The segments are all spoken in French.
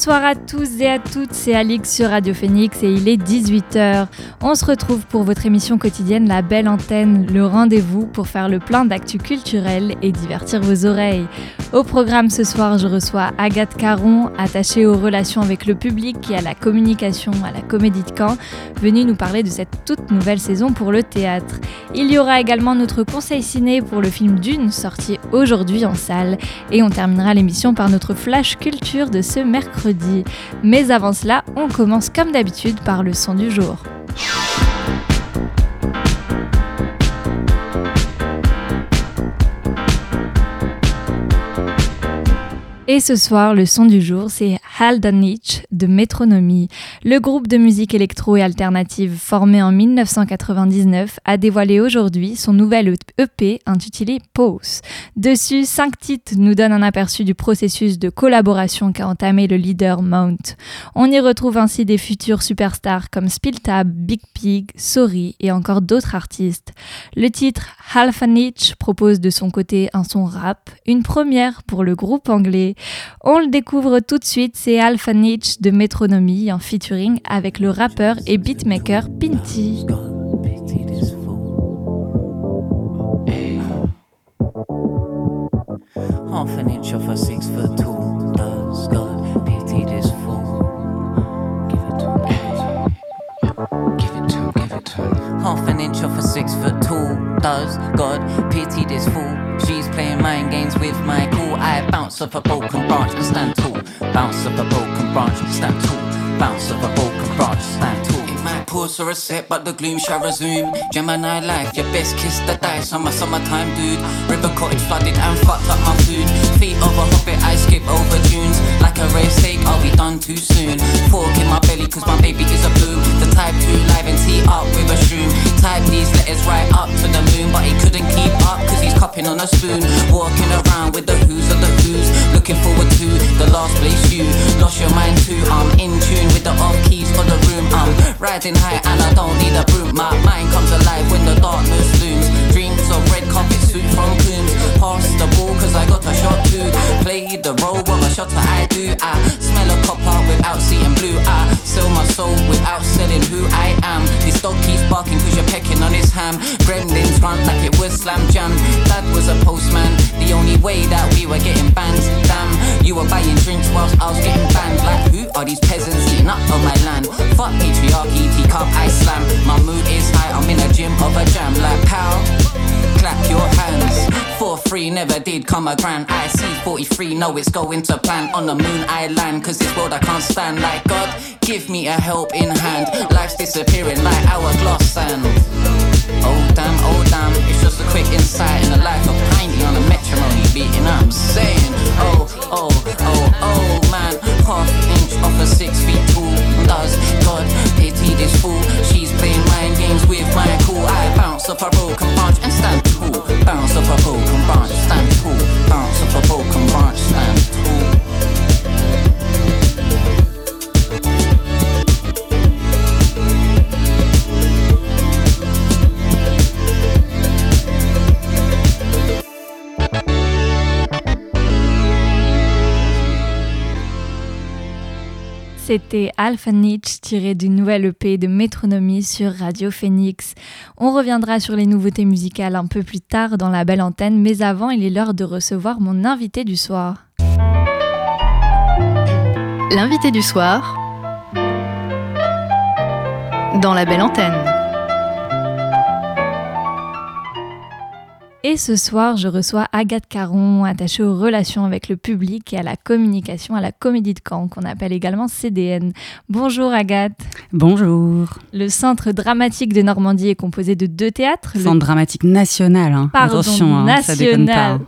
Bonsoir à tous et à toutes, c'est Alix sur Radio Phoenix et il est 18h. On se retrouve pour votre émission quotidienne La Belle Antenne, le rendez-vous pour faire le plein d'actu culturel et divertir vos oreilles. Au programme ce soir, je reçois Agathe Caron, attachée aux relations avec le public et à la communication à la Comédie de Caen, venue nous parler de cette toute nouvelle saison pour le théâtre. Il y aura également notre conseil ciné pour le film Dune, sorti aujourd'hui en salle. Et on terminera l'émission par notre flash culture de ce mercredi. Mais avant cela, on commence comme d'habitude par le son du jour. Et ce soir, le son du jour, c'est Haldanich de Métronomie. Le groupe de musique électro et alternative formé en 1999 a dévoilé aujourd'hui son nouvel EP intitulé Pause. Dessus, cinq titres nous donnent un aperçu du processus de collaboration qu'a entamé le leader Mount. On y retrouve ainsi des futurs superstars comme Spiltab, Big Pig, Sorry et encore d'autres artistes. Le titre Halfanich propose de son côté un son rap, une première pour le groupe anglais. On le découvre tout de suite, c'est Alpha Nietzsche de Métronomie en featuring avec le rappeur et beatmaker Pinty. Half an inch off a six foot tall does God pity this fool. Give it to him, give it to him, give it to him. Half an inch off a six foot tall does God pity this fool. Playing mind games with my cool. I bounce off a broken branch and stand tall. Bounce off a broken branch and stand tall. Bounce off a broken branch, and stand tall. It might pause for a sec, but the gloom shall resume. Gemini life, your best kiss the dice on my summertime dude. River cottage flooded and fucked up my food. Feet a hobbit, I skip over dunes. Like a rare steak, I'll be done too soon. Fork in my belly, cause my baby is a bloom. The type 2 live and tee up with a shroom. Type these letters right up to the moon, but he couldn't keep up cause he's cupping on a spoon. Walking around with the who's of the who's. Looking forward to the last place you lost your mind too. I'm in tune with the off keys of the room. I'm riding high and I don't need a broom. My mind comes alive when the darkness looms. Dreams of red carpet suit from Coombs. The ball cause I got a shot to play the role of a shotter I do. I smell a copper without seeing blue. I sell my soul without selling who I am. This dog keeps barking cause you're pecking on his ham. Gremlins run like it was slam jam. Dad was a postman. The only way that we were getting banned. Damn, you were buying drinks whilst I was getting banned. Like who are these peasants eating up on my land? Fuck patriarchy, teacup I slam. My mood is high, I'm in a gym of a jam. Like pal, clap your hands. Four three never did come a grand. I see 43, know it's going to plan. On the moon I land, cause this world I can't stand. Like God, give me a help in hand. Life's disappearing like hourglass sand. Oh damn, oh damn, it's just a quick insight in the life of Piney on a metronome beating. I'm saying, oh, oh, oh, oh man, half inch off a six feet tall. Does God pity this fool? She's playing mind games with my cool. I bounce off a broken branch and stand tall. Bounce off a broken response. Time C'était Alpha Nietzsche tiré d'une nouvelle EP de Métronomie sur Radio Phoenix. On reviendra sur les nouveautés musicales un peu plus tard dans la belle antenne, mais avant, il est l'heure de recevoir mon invité du soir. L'invité du soir dans la belle antenne. Et ce soir, je reçois Agathe Caron, attachée aux relations avec le public et à la communication à la Comédie de Caen, qu'on appelle également CDN. Bonjour Agathe. Bonjour. Le Centre dramatique de Normandie est composé de deux théâtres. Centre le... dramatique national. Hein. Pardon, Attention, hein, ça déconne pas. national.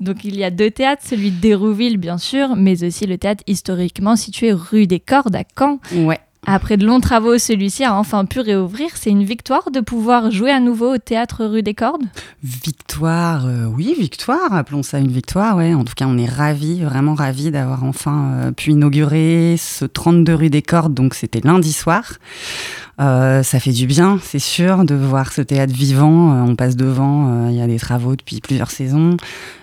Donc il y a deux théâtres, celui d'Hérouville bien sûr, mais aussi le théâtre historiquement situé rue des Cordes à Caen. Ouais. Après de longs travaux, celui-ci a enfin pu réouvrir. C'est une victoire de pouvoir jouer à nouveau au théâtre rue des Cordes Victoire, euh, oui, victoire, appelons ça une victoire, ouais. En tout cas, on est ravis, vraiment ravis d'avoir enfin euh, pu inaugurer ce 32 rue des Cordes, donc c'était lundi soir. Euh, ça fait du bien, c'est sûr, de voir ce théâtre vivant. on passe devant, il y a des travaux depuis plusieurs saisons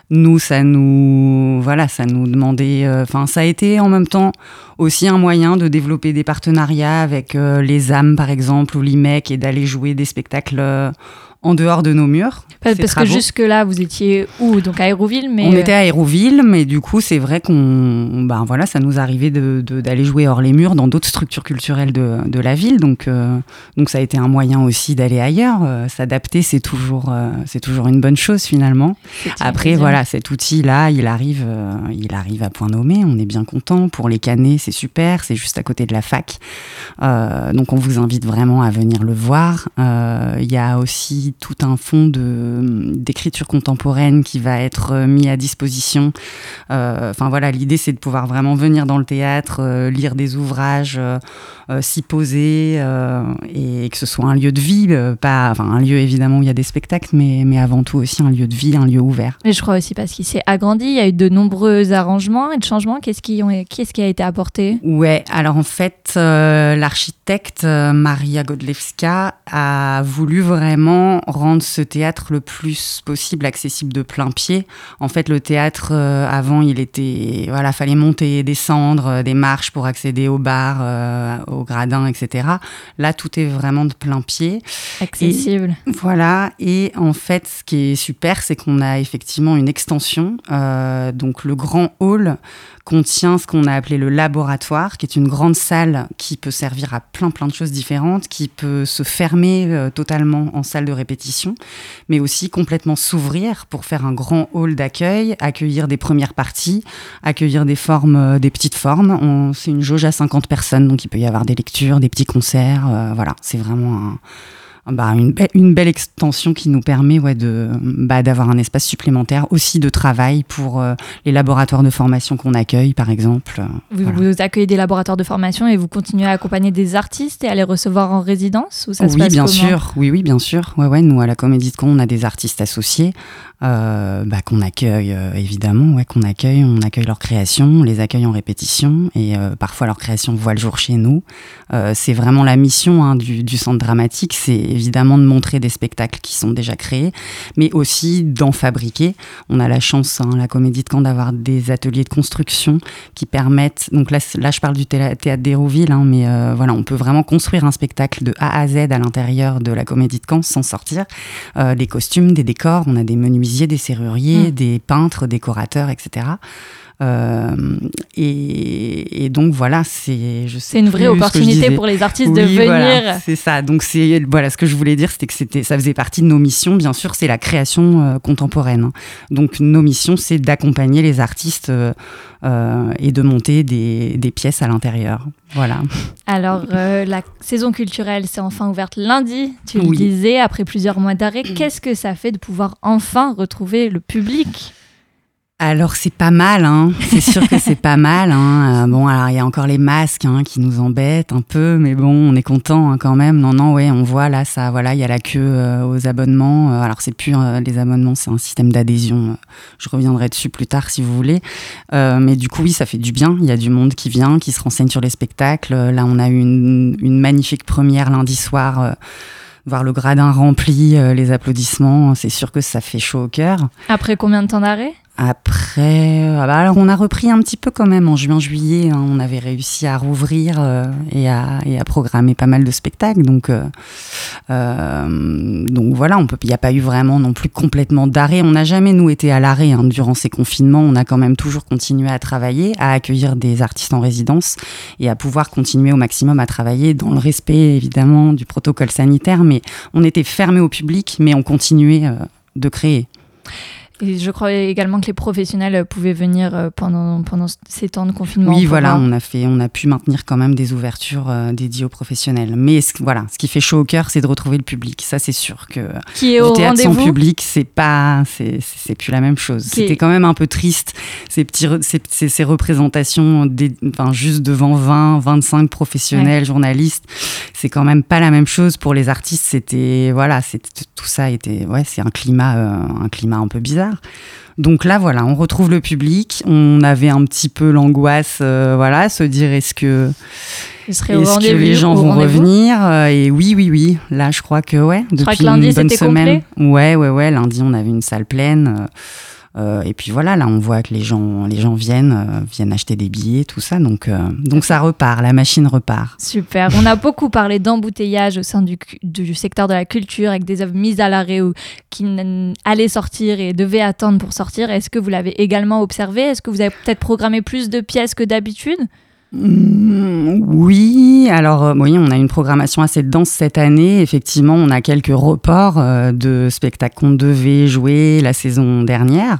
nous, ça nous, voilà, ça nous demandait, euh, enfin, ça a été en même temps aussi un moyen de développer des partenariats avec euh, les âmes, par exemple, ou l'IMEC, et d'aller jouer des spectacles euh, en dehors de nos murs. Parce, que jusque-là, vous étiez où Donc à Hérouville mais On était à Hérouville, mais du coup, c'est vrai qu'on. Ben voilà, ça nous arrivait d'aller jouer hors les murs dans d'autres structures culturelles de, de la ville. Donc, euh, donc ça a été un moyen aussi d'aller ailleurs. Euh, s'adapter, c'est toujours, euh, c'est toujours une bonne chose finalement. Après, voilà, cet outil-là, il, arrive, il arrive à point nommé. On est bien content. Pour les canets, c'est super. C'est juste à côté de la fac. donc on vous invite vraiment à venir le voir. Il y a aussi tout un fond d'écriture contemporaine qui va être euh, mis à disposition. Euh, enfin voilà, l'idée c'est de pouvoir vraiment venir dans le théâtre, euh, lire des ouvrages, s'y poser et que ce soit un lieu de vie, pas enfin un lieu évidemment où il y a des spectacles, mais, mais avant tout aussi un lieu de vie, un lieu ouvert. Mais je crois aussi parce qu'il s'est agrandi, il y a eu de nombreux arrangements et de changements. Qu'est-ce qui, ont, qu'est-ce qui a été apporté? Ouais, alors en fait, l'architecte Maria Godlewska a voulu vraiment rendre ce théâtre le plus possible accessible de plein pied. En fait, le théâtre, euh, avant, il était. Voilà, fallait monter et descendre euh, des marches pour accéder au bar, euh, au gradin, etc. Là, tout est vraiment de plein pied. Accessible. voilà. Et en fait, ce qui est super, c'est qu'on a effectivement une extension. donc, le grand hall contient ce qu'on a appelé le laboratoire, qui est une grande salle qui peut servir à plein plein de choses différentes, qui peut se fermer euh, totalement en salle de répétition, mais aussi complètement s'ouvrir pour faire un grand hall d'accueil, accueillir des premières parties, accueillir des formes, euh, des petites formes. C'est une jauge à 50 personnes, donc il peut y avoir des lectures, des petits concerts. Euh, voilà, c'est vraiment un bah, une, une, belle extension qui nous permet ouais, de, bah, d'avoir un espace supplémentaire aussi de travail pour euh, les laboratoires de formation qu'on accueille, par exemple. Vous, vous, accueillez des laboratoires de formation et vous continuez à accompagner des artistes et à les recevoir en résidence ou ça Oui, se passe bien sûr. Oui, oui, bien sûr. Ouais, ouais, nous, à la Comédie de Con, on a des artistes associés euh, bah, qu'on accueille euh, évidemment, qu'on accueille, on accueille leur création, on les accueille en répétition et euh, parfois leur création voit le jour chez nous. c'est vraiment la mission hein, du, du, centre dramatique, c'est évidemment de montrer des spectacles qui sont déjà créés, mais aussi d'en fabriquer. On a la chance, hein, la Comédie de Caen, d'avoir des ateliers de construction qui permettent. Donc là, là je parle du théâtre d'Hérouville, hein, mais voilà, on peut vraiment construire un spectacle de A à Z à l'intérieur de la Comédie de Caen sans sortir. des costumes, des décors, on a des menus des serruriers, mm. des peintres, décorateurs, etc. Euh, et, donc voilà, c'est c'est une vraie opportunité pour les artistes de venir. c'est ça. Donc c'est voilà ce que je voulais dire, c'était que c'était ça faisait partie de nos missions. Bien sûr, c'est la création euh, contemporaine. Donc nos missions, c'est d'accompagner les artistes euh, et de monter des, des pièces à l'intérieur. Voilà. Alors la saison culturelle s'est enfin ouverte lundi. Tu le disais après plusieurs mois d'arrêt. Qu'est-ce que ça fait de pouvoir enfin retrouver le public? Alors c'est pas mal, hein. c'est sûr que c'est pas mal. Hein. Euh, bon, alors il y a encore les masques hein, qui nous embêtent un peu, mais bon, on est content hein, quand même. Non, non, ouais, on voit là, ça, voilà, il y a la queue euh, aux abonnements. Euh, alors c'est plus les abonnements, c'est un système d'adhésion. je reviendrai dessus plus tard si vous voulez. mais du coup, oui, ça fait du bien. Il y a du monde qui vient, qui se renseigne sur les spectacles. Là, on a eu une, une magnifique première lundi soir voir le gradin rempli, les applaudissements, c'est sûr que ça fait chaud au cœur. Après combien de temps d'arrêt? Après, euh, bah alors on a repris un petit peu quand même en juin-juillet. Hein. on avait réussi à rouvrir euh, et, à, et, à, programmer pas mal de spectacles. Donc, euh, euh donc voilà, il n'y a pas eu vraiment non plus complètement d'arrêt. On n'a jamais, nous, été à l'arrêt hein, durant ces confinements. On a quand même toujours continué à travailler, à accueillir des artistes en résidence et à pouvoir continuer au maximum à travailler dans le respect, évidemment, du protocole sanitaire. Mais on était fermé au public, mais on continuait de créer. Et je crois également que les professionnels pouvaient venir euh, pendant, pendant ces temps de confinement. Oui, voilà, voir. on a, fait, on a pu maintenir quand même des ouvertures euh, dédiées aux professionnels. Mais ce, voilà, ce qui fait chaud au cœur, c'est de retrouver le public. Ça, c'est sûr que Qui est au du théâtre sans public, c'est pas, c'est c'est plus la même chose. Est- C'était quand même un peu triste ces petits, ces, ces- ces représentations, des- enfin, juste devant 20, 25 professionnels, journalistes. C'est quand même pas la même chose pour les artistes. C'était, voilà, c'était tout ça était, ouais, c'est un climat, euh, un climat un peu bizarre. Donc là, voilà, on retrouve le public. On avait un petit peu l'angoisse, euh, voilà, se dire est-ce que est-ce que les gens vont revenir Euh, Et oui, oui, oui. Là, je crois que ouais. crois Depuis que lundi, une bonne semaine. Ouais, ouais, ouais. Lundi, on avait une salle pleine. Euh, et puis voilà, là, on voit que les gens, les gens viennent, euh, viennent acheter des billets, tout ça. Donc, euh, donc ça repart. La machine repart. Super. On a beaucoup parlé d'embouteillage au sein du, du secteur de la culture avec des œuvres mises à l'arrêt ou qui allaient sortir et devaient attendre pour sortir. Est-ce que vous l'avez également observé? Est-ce que vous avez peut-être programmé plus de pièces que d'habitude? Oui, alors euh, oui, on a une programmation assez dense cette année. Effectivement, on a quelques reports euh, de spectacles qu'on devait jouer la saison dernière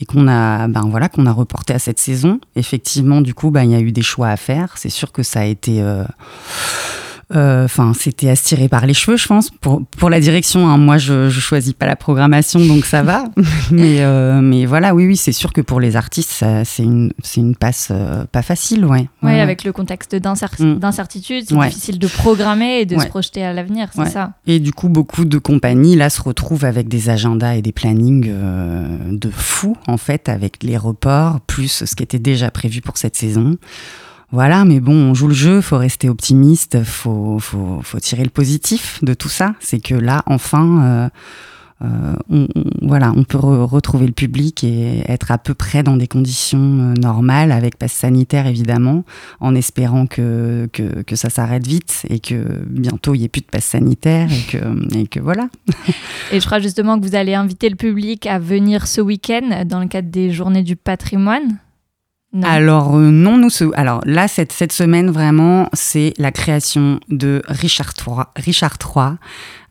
et qu'on a, ben voilà, qu'on a reporté à cette saison. Effectivement, du coup, ben il y a eu des choix à faire. C'est sûr que ça a été euh, euh, Enfin, c'était à se tirer par les cheveux, je pense. Pour, pour la direction, hein, moi, je, je choisis pas la programmation, donc ça va. mais, euh, mais voilà, oui, oui, c'est sûr que pour les artistes, c'est une, c'est une passe euh, pas facile, ouais. Oui, Ouais, avec le contexte Mm. d'incertitude, c'est Ouais. difficile de programmer et de se projeter à l'avenir, c'est ça Et du coup, beaucoup de compagnies, là, se retrouvent avec des agendas et des plannings de fous, en fait, avec les reports, plus ce qui était déjà prévu pour cette saison. Voilà, mais bon, on joue le jeu, faut rester optimiste, faut, faut, tirer le positif de tout ça. C'est que là, enfin, euh, euh, on, voilà, on peut re- retrouver le public et être à peu près dans des conditions euh, normales, avec passe sanitaire évidemment, en espérant que, ça s'arrête vite et que bientôt il n'y ait plus de passe sanitaire et et que voilà. Et je crois justement que vous allez inviter le public à venir ce week-end dans le cadre des Journées du patrimoine. Non. Alors euh, non, nous, ce- alors là cette, cette semaine vraiment, c'est la création de Richard III, Richard III,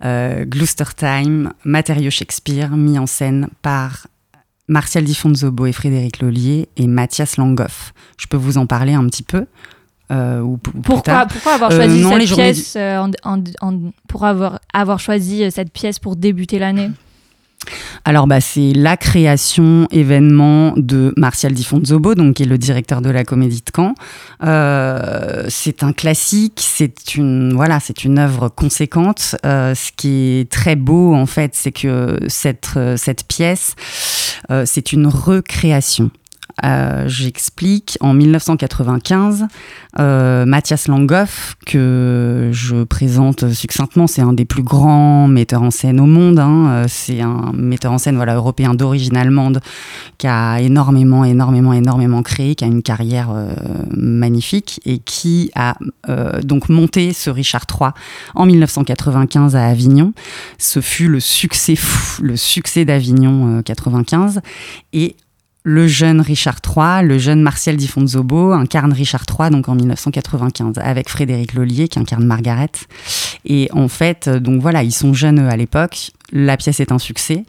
euh, Gloucester Time, matériau Shakespeare, mis en scène par Martial Di Fonzobo et Frédéric Lollier et Mathias Langhoff. Je peux vous en parler un petit peu euh, ou, Pourquoi, avoir choisi non, cette pièce en- en- en- pour avoir, avoir choisi cette pièce pour débuter l'année? Alors, bah, c'est la création événement de Martial Di Fonzobo, donc, qui est le directeur de la Comédie de Caen. Euh, c'est un classique, c'est une, voilà, c'est une œuvre conséquente. Euh, ce qui est très beau, en fait, c'est que cette, euh, cette pièce, euh, c'est une recréation. Euh, J'explique. En 1995, euh, Mathias Langhoff, que je présente succinctement, c'est un des plus grands metteurs en scène au monde. hein. Euh, C'est un metteur en scène voilà, européen d'origine allemande qui a énormément, énormément, énormément créé, qui a une carrière magnifique et qui a donc monté ce Richard III en 1995 à Avignon. Ce fut le succès fou, le succès d'Avignon euh, 95 et le jeune Richard III, le jeune Martial Di Fonzobo incarne Richard III donc en 1995 avec Frédéric Lollier qui incarne Margaret. Et en fait, euh, donc voilà, ils sont jeunes à l'époque, la pièce est un succès.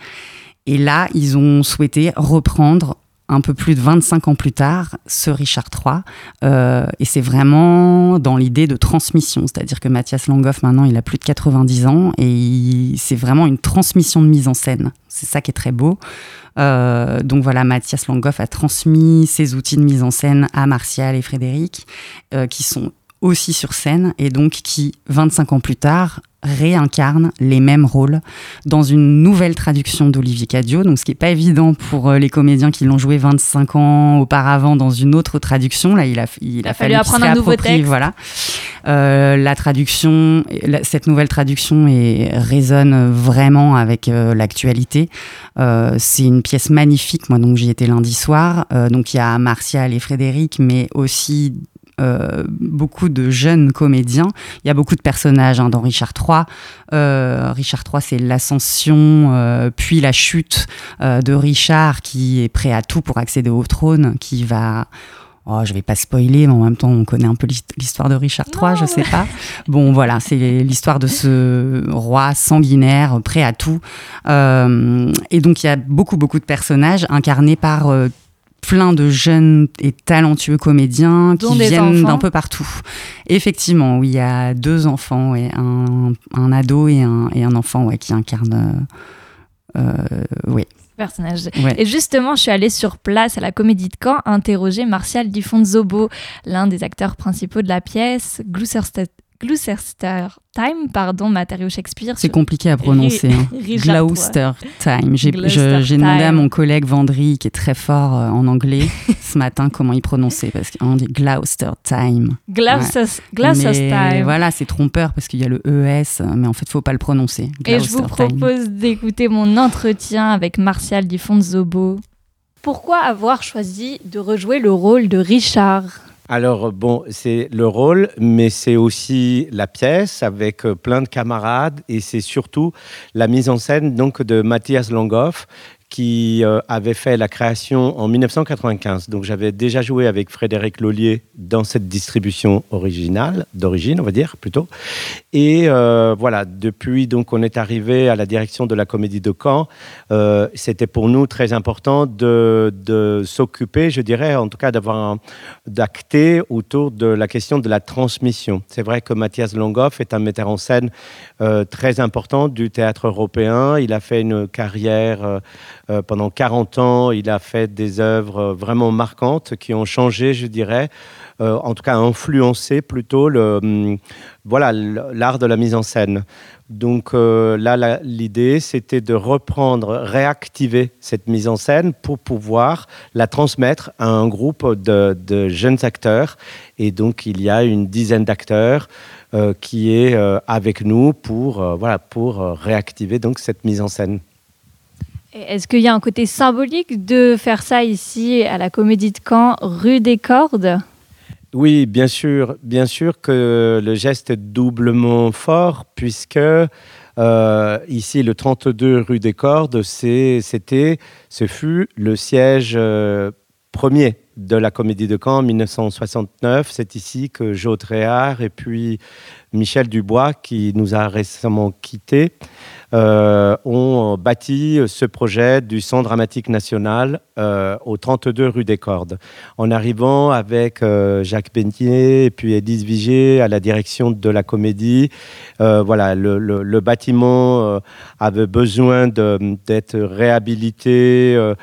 Et là, ils ont souhaité reprendre un peu plus de 25 ans plus tard ce Richard III. Euh, et c'est vraiment dans l'idée de transmission. C'est-à-dire que Mathias Langhoff, maintenant, il a plus de 90 ans et c'est vraiment une transmission de mise en scène. C'est ça qui est très beau. Euh, donc voilà, Mathias Langhoff a transmis ses outils de mise en scène à Martial et Frédéric, euh, qui sont aussi sur scène et donc qui, 25 ans plus tard, réincarnent les mêmes rôles dans une nouvelle traduction d'Olivier Cadio. Donc, ce qui n'est pas évident pour euh, les comédiens qui l'ont joué 25 ans auparavant dans une autre traduction. Là, il a, il a, fallu qu'ils apprendre un nouveau texte. Voilà. Euh, la traduction, la- cette nouvelle traduction est, résonne vraiment avec euh, l'actualité. Euh, c'est une pièce magnifique. Moi, donc, j'y étais lundi soir. Donc, il y a Martial et Frédéric, mais aussi euh, beaucoup de jeunes comédiens. Il y a beaucoup de personnages hein, dans Richard III. Euh, Richard III, c'est l'ascension, euh, puis la chute de Richard qui est prêt à tout pour accéder au trône, qui va Oh, je vais pas spoiler, mais en même temps, on connaît un peu l'histoire de Richard III, je sais pas. Bon, voilà, c'est l'histoire de ce roi sanguinaire, prêt à tout. Euh, et donc, il y a beaucoup, beaucoup de personnages incarnés par euh, plein de jeunes et talentueux comédiens qui viennent d'un peu partout. effectivement, oui, il y a deux enfants, et un, un ado et un, et un enfant ouais, qui incarnent. Euh, oui personnage. Et justement, je suis allée sur place à la Comédie de Caen interroger Martial Di Fonzobo, l'un des acteurs principaux de la pièce, Gloucester, Gloucester Time, pardon, matériau Shakespeare. C'est compliqué à prononcer. Hein. Gloucester Time. J'ai demandé à mon collègue Vendry, qui est très fort euh, en anglais, ce matin comment il prononçait, parce qu'on dit Gloucester Time. Gloucester, Time. Voilà, c'est trompeur parce qu'il y a le ES, mais en fait, il faut pas le prononcer. Et je vous propose d'écouter mon entretien avec Martial Di Fonzobo. Pourquoi avoir choisi de rejouer le rôle de Richard? Alors, bon, c'est le rôle, mais c'est aussi la pièce avec euh, plein de camarades et c'est surtout la mise en scène donc, de Mathias Langhoff, qui euh, avait fait la création en 1995. Donc j'avais déjà joué avec Frédéric Lollier dans cette distribution originale, d'origine on va dire plutôt. Et euh, voilà, depuis donc on est arrivé à la direction de la Comédie de Caen. Euh, c'était pour nous très important de, s'occuper, je dirais, en tout cas d'avoir d'acter autour de la question de la transmission. C'est vrai que Mathias Longoff est un metteur en scène très important du théâtre européen. Il a fait une carrière euh, pendant 40 ans, il a fait des œuvres euh, vraiment marquantes qui ont changé, je dirais, euh, en tout cas influencé plutôt le, hum, voilà, l'art de la mise en scène. Donc là, l'idée, c'était de reprendre, réactiver cette mise en scène pour pouvoir la transmettre à un groupe de, jeunes acteurs. Et donc, il y a une dizaine d'acteurs qui est avec nous pour, voilà, pour réactiver donc cette mise en scène. Est-ce qu'il y a un côté symbolique de faire ça ici à la Comédie de Caen, rue des Cordes? Oui, bien sûr, bien sûr que le geste est doublement fort puisque euh, ici, le 32 rue des Cordes, c'était, ce fut le siège euh, premier de la Comédie de Caen en 1969. C'est ici que Jo Tréhard et puis Michel Dubois, qui nous a récemment quittés, euh, ont bâti ce projet du Centre dramatique national euh, au 32 rue des Cordes. En arrivant avec euh, Jacques Pentier et puis Élise Vigier à la direction de la comédie, voilà, le, bâtiment avait besoin d'être réhabilité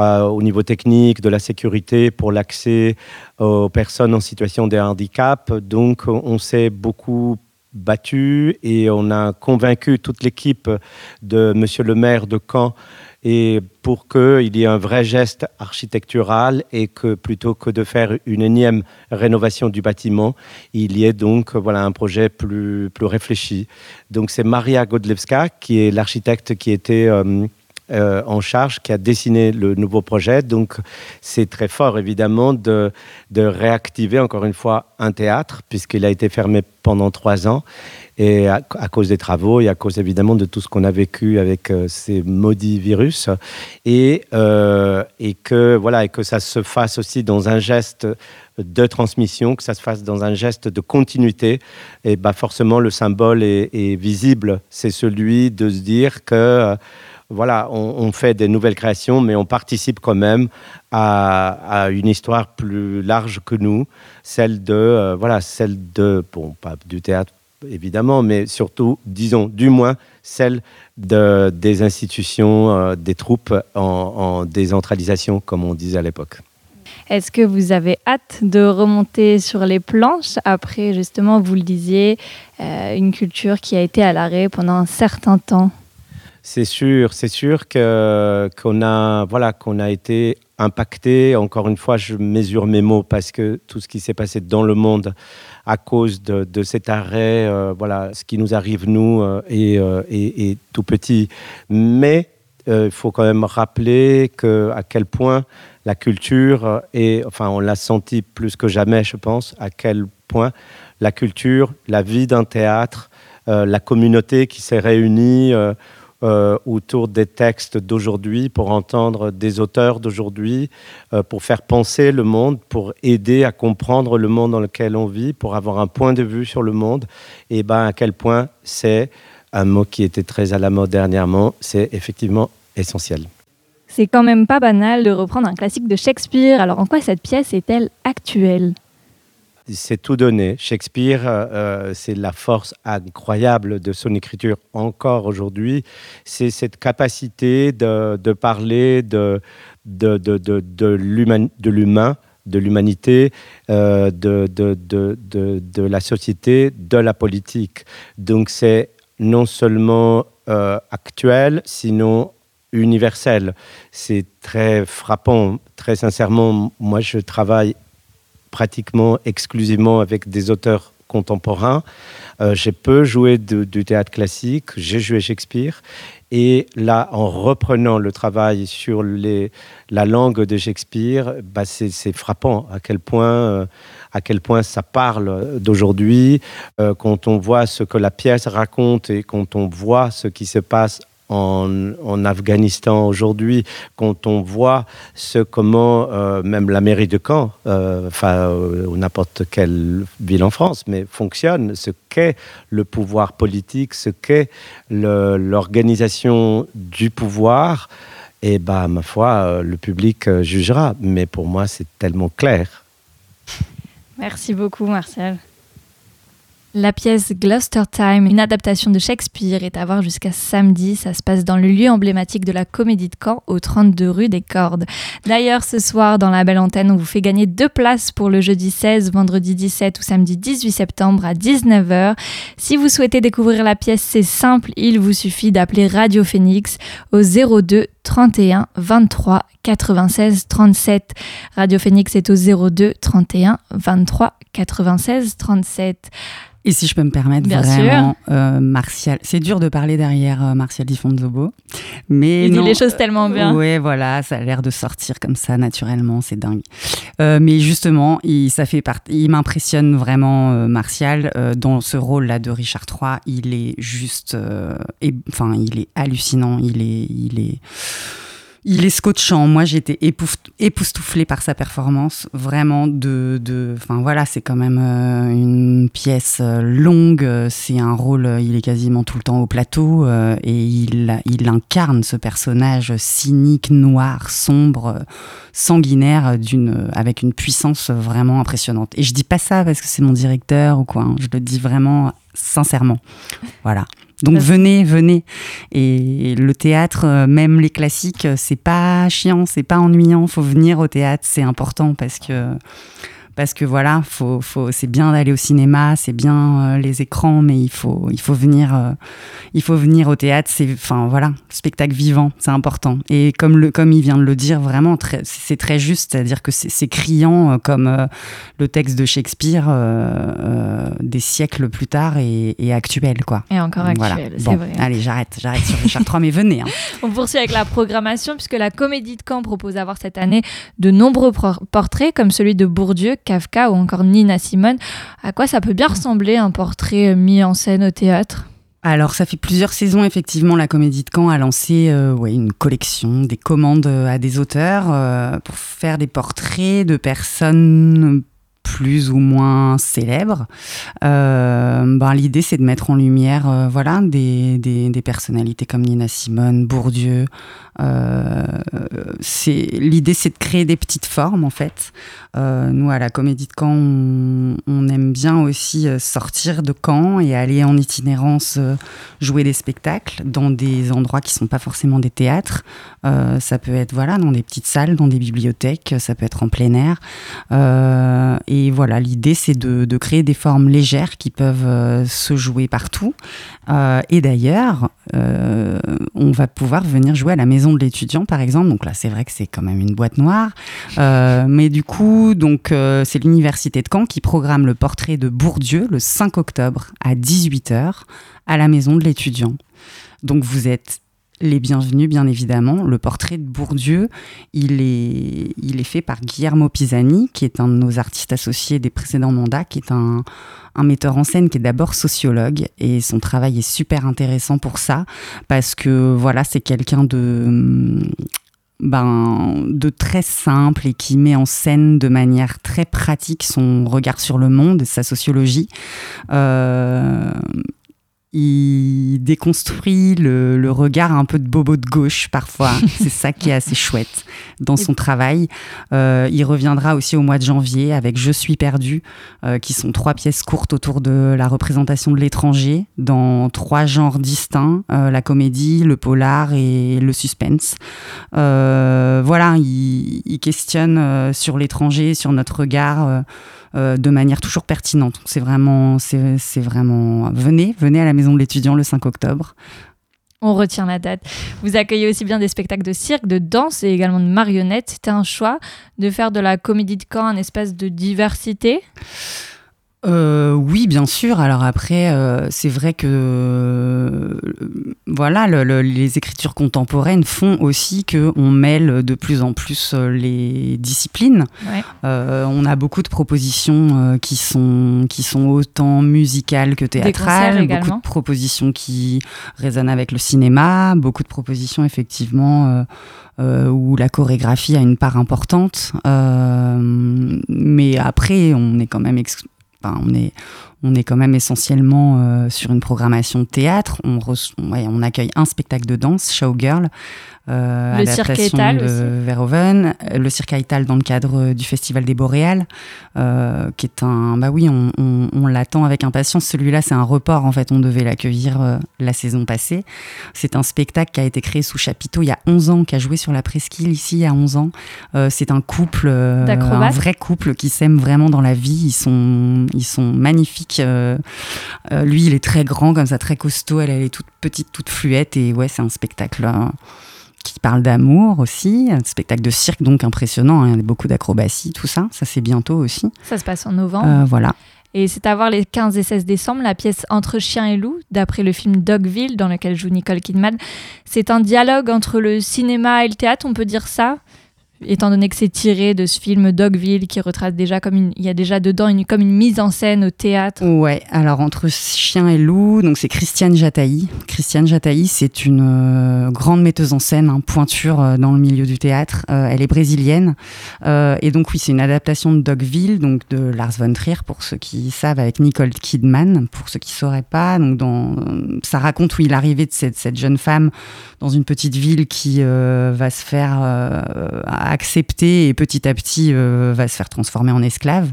au niveau technique, de la sécurité, pour l'accès aux personnes en situation de handicap. Donc, on s'est beaucoup battu et on a convaincu toute l'équipe de Monsieur le maire de Caen et pour qu'il y ait un vrai geste architectural et que plutôt que de faire une énième rénovation du bâtiment, il y ait donc voilà un projet plus, plus réfléchi. Donc c'est Maria Godlewska qui est l'architecte qui était euh, euh, en charge qui a dessiné le nouveau projet. Donc, c'est très fort, évidemment, de, de, réactiver encore une fois un théâtre, puisqu'il a été fermé pendant trois ans. Et à, cause des travaux et à cause, évidemment, de tout ce qu'on a vécu avec euh, ces maudits virus. Et, euh, et, que, voilà, et que ça se fasse aussi dans un geste de transmission, que ça se fasse dans un geste de continuité. Et bah, forcément, le symbole est, est visible. C'est celui de se dire que voilà, on, fait des nouvelles créations, mais on participe quand même à, une histoire plus large que nous, celle de, euh, voilà, celle de, bon, pas du théâtre évidemment, mais surtout, disons, du moins, celle de, des institutions, euh, des troupes en, décentralisation, comme on disait à l'époque. Est-ce que vous avez hâte de remonter sur les planches après, justement, vous le disiez, euh, une culture qui a été à l'arrêt pendant un certain temps? C'est sûr, c'est sûr qu'on a voilà qu'on a été impacté. Encore une fois, je mesure mes mots parce que tout ce qui s'est passé dans le monde à cause de, cet arrêt, euh, voilà, ce qui nous arrive nous euh, euh, est, tout petit. Mais il faut quand même rappeler à quel point la culture et enfin on l'a senti plus que jamais, je pense, à quel point la culture, la vie d'un théâtre, la communauté qui s'est réunie euh, autour des textes d'aujourd'hui, pour entendre des auteurs d'aujourd'hui, euh, pour faire penser le monde, pour aider à comprendre le monde dans lequel on vit, pour avoir un point de vue sur le monde, et ben à quel point c'est un mot qui était très à la mode dernièrement, c'est effectivement essentiel. C'est quand même pas banal de reprendre un classique de Shakespeare. Alors en quoi cette pièce est-elle actuelle? C'est tout donné. Shakespeare, euh, euh, c'est la force incroyable de son écriture encore aujourd'hui. C'est cette capacité de, parler de, de, de, l'humain, de l'humanité, euh, de, de, de, de, la société, de la politique. Donc c'est non seulement actuel, sinon universel. C'est très frappant. Très sincèrement, moi, je travaille pratiquement exclusivement avec des auteurs contemporains. Euh, j'ai peu joué du théâtre classique, j'ai joué Shakespeare. Et là, en reprenant le travail sur la langue de Shakespeare, bah c'est frappant à quel point, euh, à quel point ça parle d'aujourd'hui. Euh, quand on voit ce que la pièce raconte et quand on voit ce qui se passe en, Afghanistan aujourd'hui, quand on voit ce comment euh, même la mairie de Caen, euh, enfin euh, ou n'importe quelle ville en France, mais fonctionne, ce qu'est le pouvoir politique, ce qu'est l'organisation du pouvoir, et eh bah ma foi, le public jugera. Mais pour moi, c'est tellement clair. Merci beaucoup, Martial. La pièce Gloucester Time, une adaptation de Shakespeare, est à voir jusqu'à samedi. Ça se passe dans le lieu emblématique de la Comédie de Caen, au 32 rue des Cordes. D'ailleurs, ce soir, dans la belle antenne, on vous fait gagner deux places pour le jeudi 16, vendredi 17 ou samedi 18 septembre à 19h. Si vous souhaitez découvrir la pièce, c'est simple, il vous suffit d'appeler Radio Phoenix au 02 31 23 96 37. Radio Phoenix est au 02 31 23 96 37. Et si je peux me permettre, Bien vraiment, euh, Martial, c'est dur de parler derrière euh, Martial Di Fonzobo, mais il dit les choses tellement bien. Oui, voilà, ça a l'air de sortir comme ça naturellement, c'est dingue. Euh, mais justement, il, ça fait il m'impressionne vraiment Martial dans ce rôle-là de Richard III. Il est juste, enfin, il est hallucinant, il est, il est il est scotchant. Moi, été époustouflée par sa performance. Vraiment, de. Enfin, voilà, c'est quand même euh, une pièce euh, longue. C'est un rôle, euh, il est quasiment tout le temps au plateau. et il, il incarne ce personnage cynique, noir, sombre, sanguinaire, d'une, avec une puissance vraiment impressionnante. Et je dis pas ça parce que c'est mon directeur ou quoi. Hein. Je le dis vraiment sincèrement. Voilà. Donc venez, venez. Et le théâtre, euh, même les classiques, c'est pas chiant, c'est pas ennuyant. Faut venir au théâtre, c'est important parce que parce que voilà, faut, faut, c'est bien d'aller au cinéma, c'est bien euh, les écrans, mais il faut, il faut venir, euh, il faut venir au théâtre. C'est, enfin voilà, spectacle vivant, c'est important. Et comme le, comme il vient de le dire, vraiment, c'est très juste, c'est-à-dire que c'est criant euh, comme le texte de Shakespeare des siècles plus tard et, actuel, quoi. Et encore actuel, c'est vrai. Allez, j'arrête, j'arrête sur Richard III, mais venez. Hein. On poursuit avec la programmation puisque la Comédie de Caen propose d'avoir cette année de nombreux portraits comme celui de Bourdieu Kafka ou encore Nina Simone. À quoi ça peut bien ressembler un portrait euh, mis en scène au théâtre? Alors, ça fait plusieurs saisons, effectivement, la Comédie de Caen a lancé euh, une collection, des commandes euh, à des auteurs pour faire des portraits de personnes plus ou moins célèbres. ben, L'idée, c'est de mettre en lumière voilà, des, personnalités comme Nina Simone, Bourdieu, euh, c'est l'idée, c'est de créer des petites formes en fait. Euh, nous, à la Comédie de Caen, on, aime bien aussi euh, sortir de Caen et aller en itinérance jouer des spectacles dans des endroits qui sont pas forcément des théâtres. ça peut être voilà dans des petites salles, dans des bibliothèques, ça peut être en plein air. et voilà, l'idée, c'est de, de, créer des formes légères qui peuvent se jouer partout. et d'ailleurs, on va pouvoir venir jouer à la maison de l'étudiant, par exemple. Donc là, c'est vrai que c'est quand même une boîte noire. Euh, mais du coup, donc euh, c'est l'université de Caen qui programme le portrait de Bourdieu le 5 octobre à 18h à la maison de l'étudiant. Donc vous êtes les bienvenus, bien évidemment. Le portrait de Bourdieu, il est, fait par Guillermo Pisani, qui est un de nos artistes associés des précédents mandats, qui est un, metteur en scène qui est d'abord sociologue et son travail est super intéressant pour ça parce que voilà c'est quelqu'un de ben, très simple et qui met en scène de manière très pratique son regard sur le monde, sa sociologie. Euh, il déconstruit le, regard un peu de bobo de gauche parfois. C'est ça qui est assez chouette dans son travail. Euh, il reviendra aussi au mois de janvier avec Je suis perdu, euh, qui sont trois pièces courtes autour de la représentation de l'étranger dans trois genres distincts euh, la comédie, le polar et le suspense. voilà, il, il questionne sur l'étranger, sur notre regard. Euh, de manière toujours pertinente. C'est vraiment, c'est vraiment. Venez, venez à la maison de l'étudiant le 5 octobre. On retient la date. Vous accueillez aussi bien des spectacles de cirque, de danse et également de marionnettes. C'était un choix de faire de la comédie de camp un espace de diversité? Euh, oui, bien sûr. Alors après, euh, c'est vrai que euh, voilà, les écritures contemporaines font aussi que on mêle de plus en plus les disciplines. on a beaucoup de propositions qui sont qui sont autant musicales que théâtrales, beaucoup de propositions qui résonnent avec le cinéma, beaucoup de propositions effectivement. où la chorégraphie a une part importante. mais après, on est quand même on est on est quand même essentiellement euh, sur une programmation théâtre. On accueille un spectacle de danse, Showgirl, euh, le cirque de Verhoeven, le cirque Aital dans le cadre du Festival des Boréales, euh, qui est un, bah oui, on, on, l'attend avec impatience. Celui-là, c'est un report en fait. On devait l'accueillir euh, la saison passée. C'est un spectacle qui a été créé sous chapiteau il y a 11 ans, qui a joué sur la presqu'île ici il y a 11 ans. c'est un couple, un vrai couple qui s'aime vraiment dans la vie. Ils sont, ils sont magnifiques. lui, il est très grand comme ça, très costaud. Elle, elle est toute petite, toute fluette. Et ouais, c'est un spectacle qui parle d'amour aussi, un spectacle de cirque donc impressionnant, hein, il y a beaucoup d'acrobatie, tout ça, ça c'est bientôt aussi. Ça se passe en novembre. Euh, voilà. Et c'est à voir les 15 et 16 décembre, la pièce Entre chien et loup, d'après le film Dogville, dans lequel joue Nicole Kidman. C'est un dialogue entre le cinéma et le théâtre, on peut dire ça? Étant donné que c'est tiré de ce film Dogville qui retrace déjà comme une, il y a déjà dedans une, comme une mise en scène au théâtre. Ouais, alors entre chien et loup, donc c'est Christiane Jataï. Christiane Jataï, c'est une euh, grande metteuse en scène, hein, pointure euh, dans le milieu du théâtre. Euh, elle est brésilienne et donc oui, c'est une adaptation de Dogville, donc de Lars von Trier pour ceux qui savent, avec Nicole Kidman pour ceux qui sauraient pas. Donc ça raconte oui l'arrivée de cette, cette, jeune femme dans une petite ville qui va se faire accepter et petit à petit euh, va se faire transformer en esclave.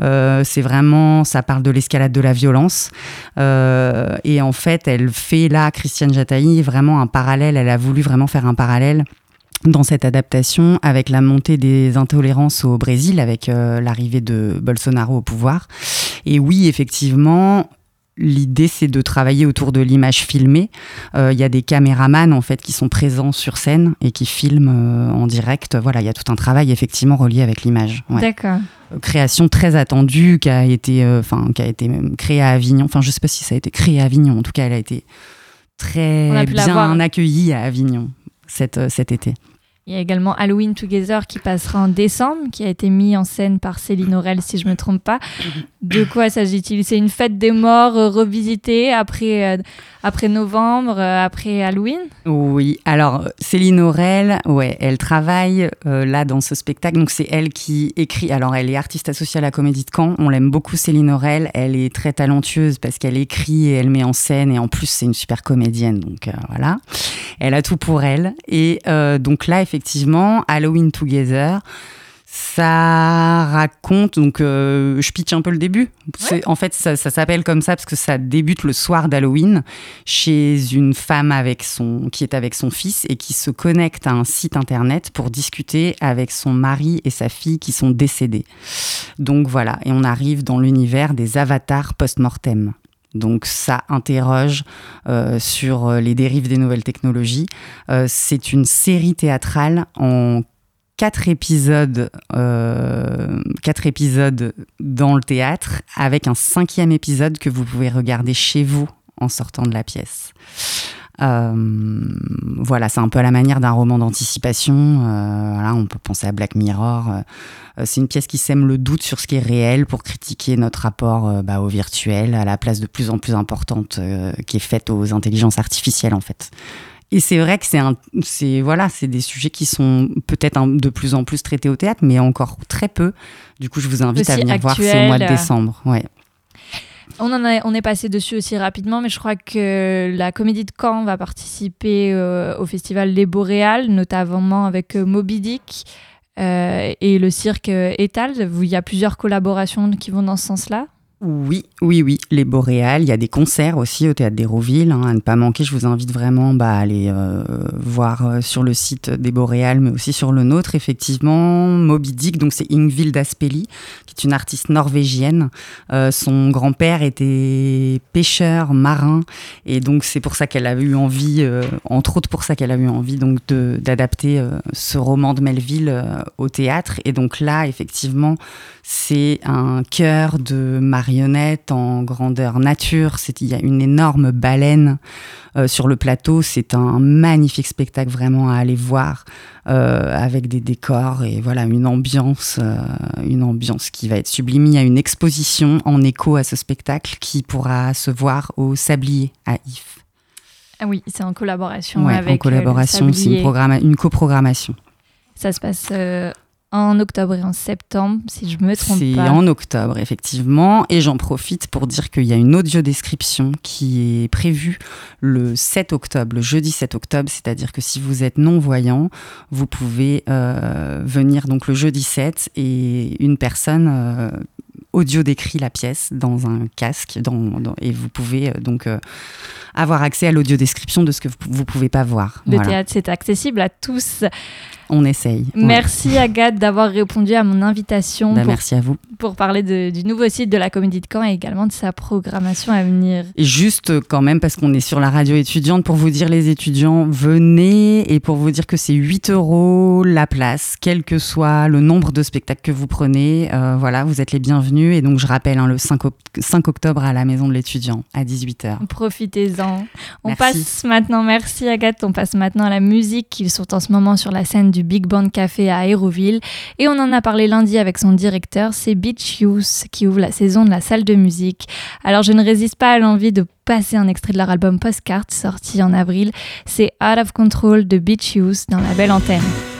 Euh, c'est vraiment, ça parle de l'escalade de la violence. Euh, et en fait, elle fait là, Christiane Jataï, vraiment un parallèle. Elle a voulu vraiment faire un parallèle dans cette adaptation avec la montée des intolérances au Brésil, avec l'arrivée de Bolsonaro au pouvoir. Et oui, effectivement, L'idée, c'est de travailler autour de l'image filmée. Euh, il y a des caméramans en fait qui sont présents sur scène et qui filment euh, en direct. Voilà, il y a tout un travail effectivement relié avec l'image. D'accord. Euh, création très attendue qui a été, enfin, qui a été créée à Avignon. Enfin, je sais pas si ça a été créé à Avignon. En tout cas, elle a été très bien accueillie à Avignon cet, cet été. Il y a également Halloween Together qui passera en décembre, qui a été mis en scène par Céline Aurel, si je ne me trompe pas. De quoi s'agit-il? C'est une fête des morts euh, revisitée après, euh, après novembre, euh, après Halloween? Oui, alors Céline Aurel, ouais, elle travaille là dans ce spectacle. Donc c'est elle qui écrit. Alors elle est artiste associée à la Comédie de Caen. On l'aime beaucoup, Céline Aurel. Elle est très talentueuse parce qu'elle écrit et elle met en scène. Et en plus, c'est une super comédienne. Donc voilà, elle a tout pour elle. Et donc là, effectivement, effectivement, Halloween Together. Ça raconte, donc euh, je pitch un peu le début. En fait, ça, s'appelle comme ça parce que ça débute le soir d'Halloween chez une femme avec son, qui est avec son fils et qui se connecte à un site internet pour discuter avec son mari et sa fille qui sont décédés. Donc voilà, et on arrive dans l'univers des avatars post-mortem. Donc ça interroge euh, sur euh, les dérives des nouvelles technologies. Euh, c'est une série théâtrale en quatre épisodes, quatre épisodes dans le théâtre, avec un cinquième épisode que vous pouvez regarder chez vous en sortant de la pièce. Voilà, c'est un peu à la manière d'un roman d'anticipation. voilà, on peut penser à Black Mirror. c'est une pièce qui sème le doute sur ce qui est réel pour critiquer notre rapport bah, au virtuel, à la place de plus en plus importante qui est faite aux intelligences artificielles en fait. Et c'est vrai que c'est un, c'est voilà, c'est des sujets qui sont peut-être de plus en plus traités au théâtre, mais encore très peu. Du coup, je vous invite à venir voir, c'est au mois de décembre. Ouais. On, est passé dessus aussi rapidement, mais je crois que la Comédie de Caen va participer euh, au festival Les Boréales, notamment avec euh, Moby Dick euh, et le cirque Étal. Il y a plusieurs collaborations qui vont dans ce sens-là. Oui, oui, oui, les Boréales. Il y a des concerts aussi au Théâtre d'Hérouville, hein, à ne pas manquer. Je vous invite vraiment bah, à aller euh, voir euh, sur le site des Boréales, mais aussi sur le nôtre, effectivement. Moby Dick, donc c'est Ingvild Aspeli, qui est une artiste norvégienne. Euh, son grand-père était pêcheur, marin, et donc c'est pour ça qu'elle a eu envie, entre autres pour ça qu'elle a eu envie donc d'adapter ce roman de Melville au théâtre. Et donc là, effectivement, c'est un cœur de marionnettes en grandeur nature. Il y a une énorme baleine euh, sur le plateau. C'est un magnifique spectacle vraiment à aller voir euh, avec des décors et voilà une ambiance, euh, une ambiance qui va être sublime. Il y a une exposition en écho à ce spectacle qui pourra se voir au Sablier à If. Ah oui, c'est en collaboration avec. En collaboration, c'est une, une coprogrammation. Ça se passe en octobre et en septembre, si je me trompe pas. C'est en octobre, effectivement. Et j'en profite pour dire qu'il y a une audio description qui est prévue le 7 octobre, le jeudi 7 octobre. C'est-à-dire que si vous êtes non-voyant, vous pouvez euh, venir donc le jeudi 7 et une personne euh, audio décrit la pièce dans un casque dans, et vous pouvez euh, donc avoir accès à l'audio description de ce que vous ne pouvez pas voir. Le théâtre, c'est accessible à tous. On essaye. Merci Agathe d'avoir répondu à mon invitation. Bah, pour, merci à vous. Pour parler du nouveau site de la Comédie de Caen et également de sa programmation à venir. Et juste euh, quand même, parce qu'on est sur la radio étudiante, pour vous dire les étudiants, venez et pour vous dire que c'est 8 euros la place, quel que soit le nombre de spectacles que vous prenez. Euh, voilà, vous êtes les bienvenus. Et donc je rappelle, hein, le 5, 5, octobre à la Maison de l'étudiant à 18h. Profitez-en. On passe maintenant, merci Agathe, on passe maintenant à la musique. Ils sont en ce moment sur la scène du Big Band Café à Aéroville. Et on en a parlé lundi avec son directeur, c'est Beach Youth qui ouvre la saison de la salle de musique. Alors je ne résiste pas à l'envie de passer un extrait de leur album Postcard sorti en avril. C'est Out of Control de Beach Youth dans la belle antenne.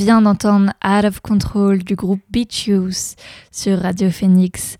Vient d'entendre Out of Control du groupe Beach Youth sur Radio Phoenix.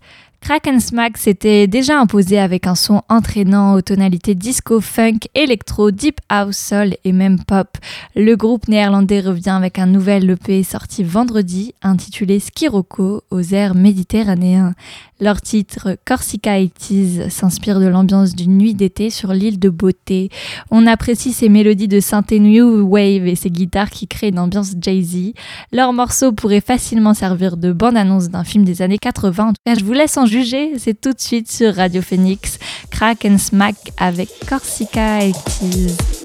Crack and Smack s'était déjà imposé avec un son entraînant aux tonalités disco, funk, électro, deep house, soul et même pop. Le groupe néerlandais revient avec un nouvel EP sorti vendredi intitulé Skiroko aux airs méditerranéens. Leur titre Corsica 80 s'inspire de l'ambiance d'une nuit d'été sur l'île de Beauté. On apprécie ses mélodies de synthé new wave et ses guitares qui créent une ambiance Jay-Z. Leur morceau pourrait facilement servir de bande-annonce d'un film des années 80. En tout cas, je vous laisse en juger. C'est tout de suite sur Radio Phoenix. Crack and Smack avec Corsica 80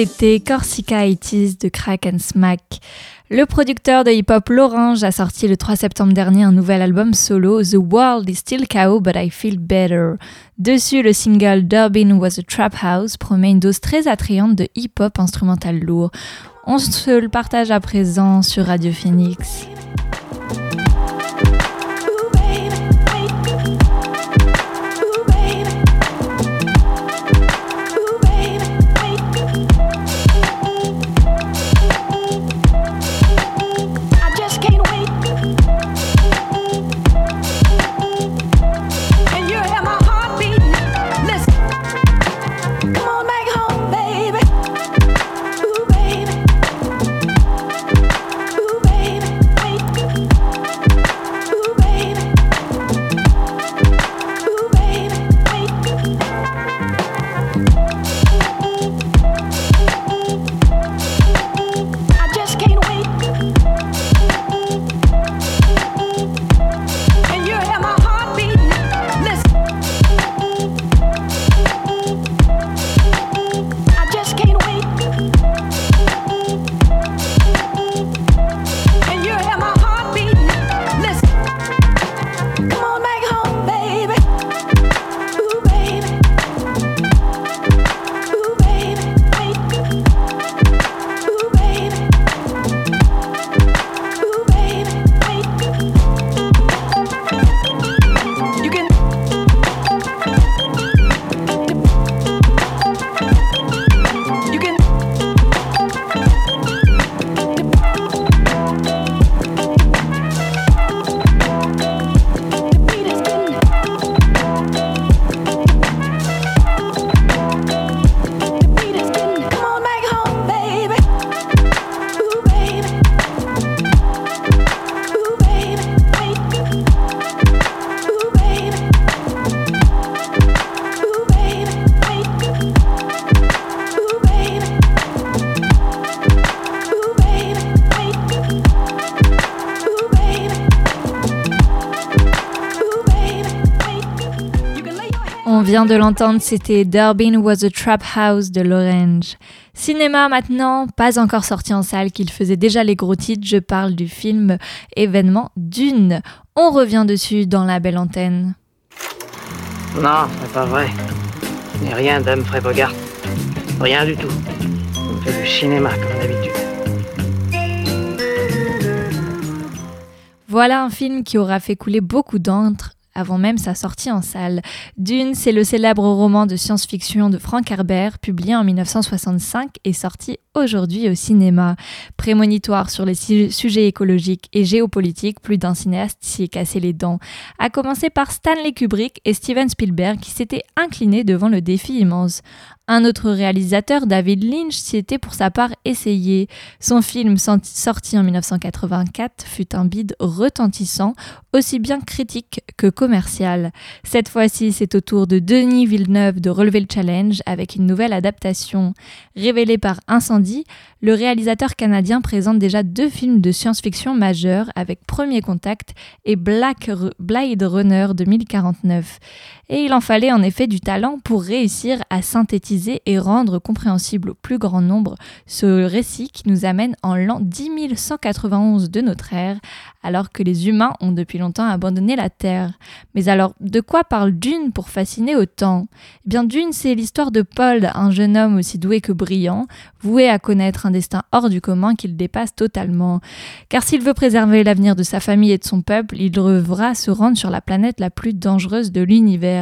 C'était Corsica 80 de Crack and Smack. Le producteur de hip-hop Lorange a sorti le 3 septembre dernier un nouvel album solo, The World is Still Chaos But I Feel Better. Dessus, le single Durbin Was a Trap House promet une dose très attrayante de hip-hop instrumental lourd. On se le partage à présent sur Radio Phoenix. Vient de l'entendre, c'était Durbin Was a Trap House de l'Orange. Cinéma maintenant, pas encore sorti en salle, qu'il faisait déjà les gros titres, je parle du film événement Dune. On revient dessus dans la belle antenne. Non, c'est pas vrai. Mais rien d'Humphrey Bogart. Rien du tout. On fait du cinéma comme d'habitude. Voilà un film qui aura fait couler beaucoup d'encre avant même sa sortie en salle. Dune, c'est le célèbre roman de science-fiction de Frank Herbert, publié en 1965 et sorti aujourd'hui au cinéma. Prémonitoire sur les sujets écologiques et géopolitiques, plus d'un cinéaste s'y est cassé les dents. À commencer par Stanley Kubrick et Steven Spielberg qui s'étaient inclinés devant le défi immense. Un autre réalisateur, David Lynch, s'y était pour sa part essayé. Son film sorti en 1984 fut un bide retentissant, aussi bien critique que commercial. Cette fois-ci, c'est au tour de Denis Villeneuve de relever le challenge avec une nouvelle adaptation. Révélée par Incendie, le réalisateur canadien présente déjà deux films de science-fiction majeurs avec Premier Contact et Blade Runner 2049. Et il en fallait en effet du talent pour réussir à synthétiser et rendre compréhensible au plus grand nombre ce récit qui nous amène en l'an 10191 de notre ère, alors que les humains ont depuis longtemps abandonné la Terre. Mais alors, de quoi parle Dune pour fasciner autant? Eh bien, Dune, c'est l'histoire de Paul, un jeune homme aussi doué que brillant, voué à connaître un destin hors du commun qu'il dépasse totalement. Car s'il veut préserver l'avenir de sa famille et de son peuple, il devra se rendre sur la planète la plus dangereuse de l'univers,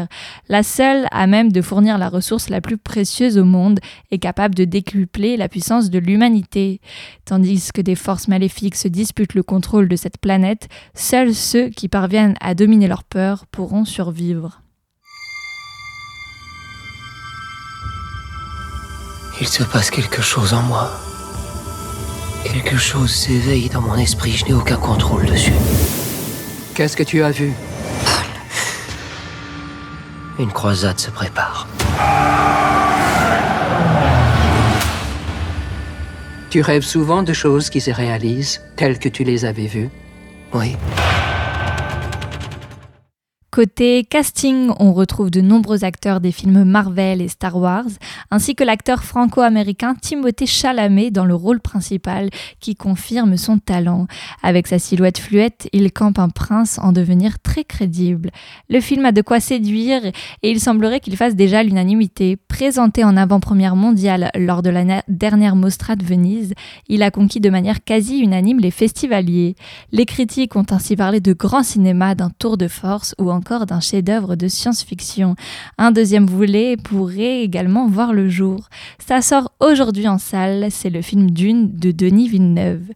la seule à même de fournir la ressource la plus précieuse au monde et capable de décupler la puissance de l'humanité. Tandis que des forces maléfiques se disputent le contrôle de cette planète, seuls ceux qui parviennent à dominer leur peur pourront survivre. Il se passe quelque chose en moi. Quelque chose s'éveille dans mon esprit, je n'ai aucun contrôle dessus. Qu'est-ce que tu as vu? Une croisade se prépare. Tu rêves souvent de choses qui se réalisent telles que tu les avais vues? Oui. Côté casting, on retrouve de nombreux acteurs des films Marvel et Star Wars, ainsi que l'acteur franco-américain Timothée Chalamet dans le rôle principal qui confirme son talent. Avec sa silhouette fluette, il campe un prince en devenir très crédible. Le film a de quoi séduire et il semblerait qu'il fasse déjà l'unanimité. Présenté en avant-première mondiale lors de la dernière Mostra de Venise, il a conquis de manière quasi unanime les festivaliers. Les critiques ont ainsi parlé de grand cinéma, d'un tour de force ou encore d'un chef-d'œuvre de science-fiction. Un deuxième volet pourrait également voir le jour. Ça sort aujourd'hui en salle, c'est le film Dune de Denis Villeneuve.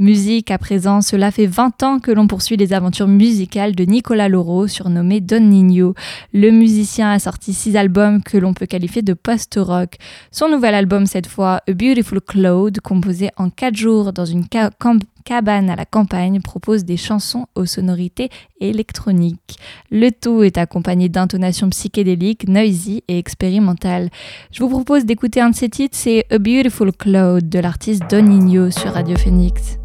Musique à présent, cela fait 20 ans que l'on poursuit les aventures musicales de Nicolas Laureau, surnommé Don Nino. Le musicien a sorti six albums que l'on peut qualifier de post-rock. Son nouvel album, cette fois, A Beautiful Cloud, composé en 4 jours dans une cabane à la campagne propose des chansons aux sonorités électroniques. Le tout est accompagné d'intonations psychédéliques, noisy et expérimentales. Je vous propose d'écouter un de ces titres, c'est A Beautiful Cloud de l'artiste Don Nino sur Radio Phoenix.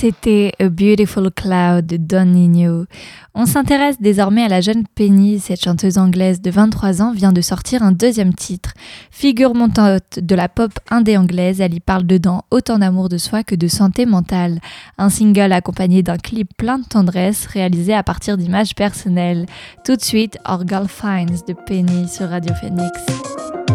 C'était A Beautiful Cloud de Don Nino. On s'intéresse désormais à la jeune Penny. Cette chanteuse anglaise de 23 ans vient de sortir un deuxième titre. Figure montante de la pop indé anglaise, elle y parle dedans autant d'amour de soi que de santé mentale. Un single accompagné d'un clip plein de tendresse réalisé à partir d'images personnelles. Tout de suite, Our Girl Finds de Penny sur Radio Phoenix.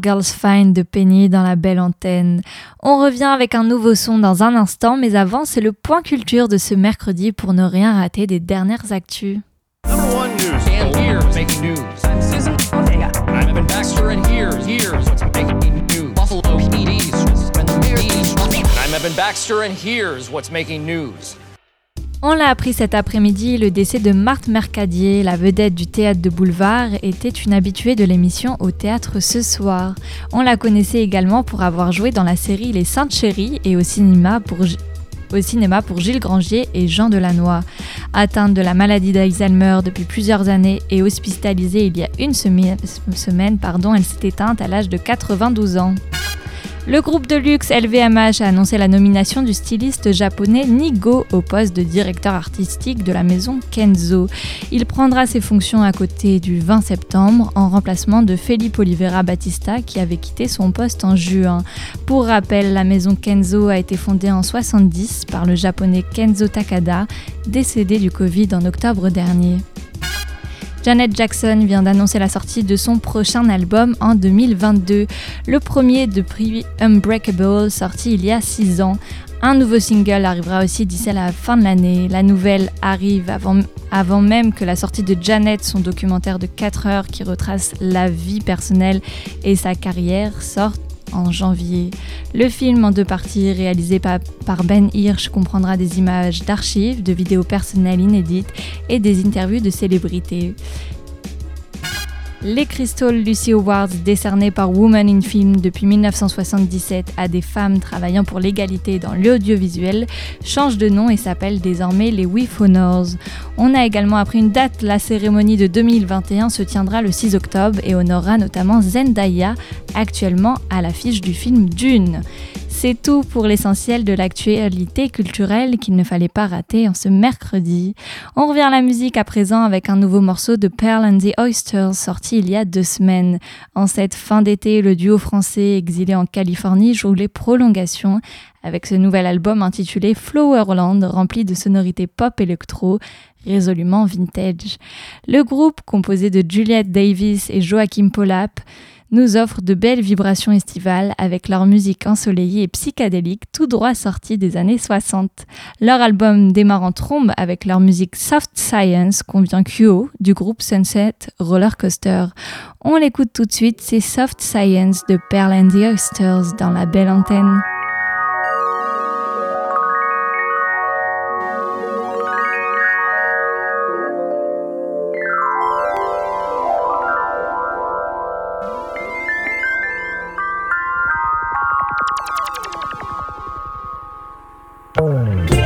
Girls Fine de Penny dans la belle antenne. On revient avec un nouveau son dans un instant, mais avant, c'est le point culture de ce mercredi pour ne rien rater des dernières actus. Number one news. And here's making news. I'm Evan Baxter, and here's what's making news? On l'a appris cet après-midi, le décès de Marthe Mercadier, la vedette du théâtre de boulevard, était une habituée de l'émission au théâtre ce soir. On la connaissait également pour avoir joué dans la série Les Saintes Chéries et au cinéma pour, Gilles Grangier et Jean Delannoy. Atteinte de la maladie d'Alzheimer depuis plusieurs années et hospitalisée il y a une semaine, semaine pardon, elle s'est éteinte à l'âge de 92 ans. Le groupe de luxe LVMH a annoncé la nomination du styliste japonais Nigo au poste de directeur artistique de la maison Kenzo. Il prendra ses fonctions à côté du 20 septembre en remplacement de Felipe Oliveira Batista qui avait quitté son poste en juin. Pour rappel, la maison Kenzo a été fondée en 70 par le japonais Kenzo Takada, décédé du Covid en octobre dernier. Janet Jackson vient d'annoncer la sortie de son prochain album en 2022, le premier depuis Unbreakable, sorti il y a 6 ans. Un nouveau single arrivera aussi d'ici la fin de l'année. La nouvelle arrive avant, avant même que la sortie de Janet, son documentaire de 4 heures qui retrace la vie personnelle et sa carrière, sorte en janvier. Le film en deux parties, réalisé par, Ben Hirsch, comprendra des images d'archives, de vidéos personnelles inédites et des interviews de célébrités. Les Crystal Lucy Awards, décernés par Women in Film depuis 1977 à des femmes travaillant pour l'égalité dans l'audiovisuel, changent de nom et s'appellent désormais les WIF Honors. On a également appris une date, la cérémonie de 2021 se tiendra le 6 octobre et honorera notamment Zendaya, actuellement à l'affiche du film Dune. C'est tout pour l'essentiel de l'actualité culturelle qu'il ne fallait pas rater en ce mercredi. On revient à la musique à présent avec un nouveau morceau de Pearl and the Oysters sorti il y a deux semaines. En cette fin d'été, le duo français exilé en Californie joue les prolongations avec ce nouvel album intitulé Flowerland rempli de sonorités pop électro résolument vintage. Le groupe, composé de Juliette Davis et Joachim Polap, nous offrent de belles vibrations estivales avec leur musique ensoleillée et psychédélique tout droit sortie des années 60. Leur album démarre en trombe avec leur musique Soft Science convient QO du groupe Sunset Roller Coaster. On l'écoute tout de suite, c'est Soft Science de Pearl and the Oysters dans la belle antenne. Boom.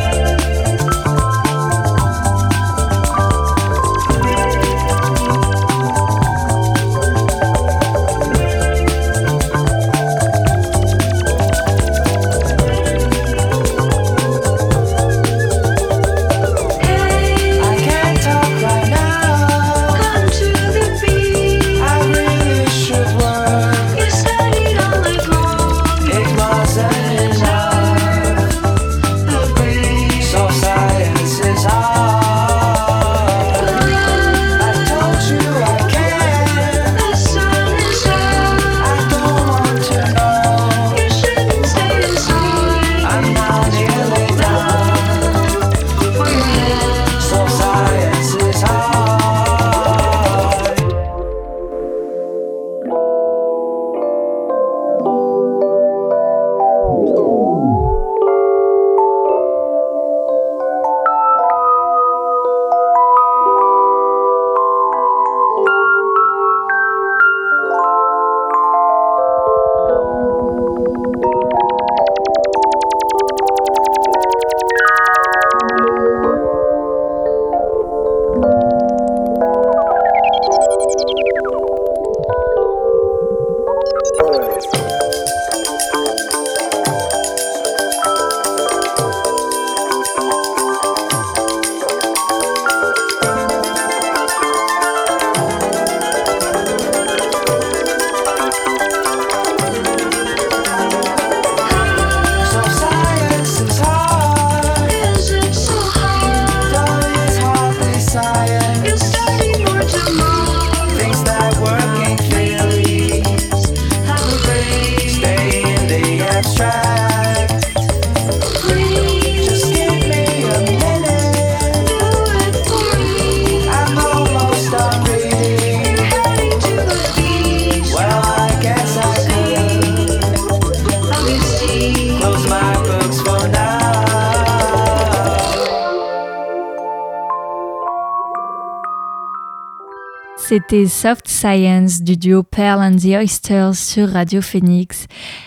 C'était Soft Science du duo Pearl and the Oysters sur Radio Phoenix.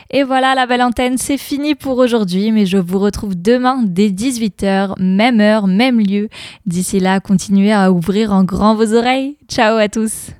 Et voilà, la belle antenne, c'est fini pour aujourd'hui, mais je vous retrouve demain dès 18h, même heure, même lieu. D'ici là, continuez à ouvrir en grand vos oreilles. Ciao à tous!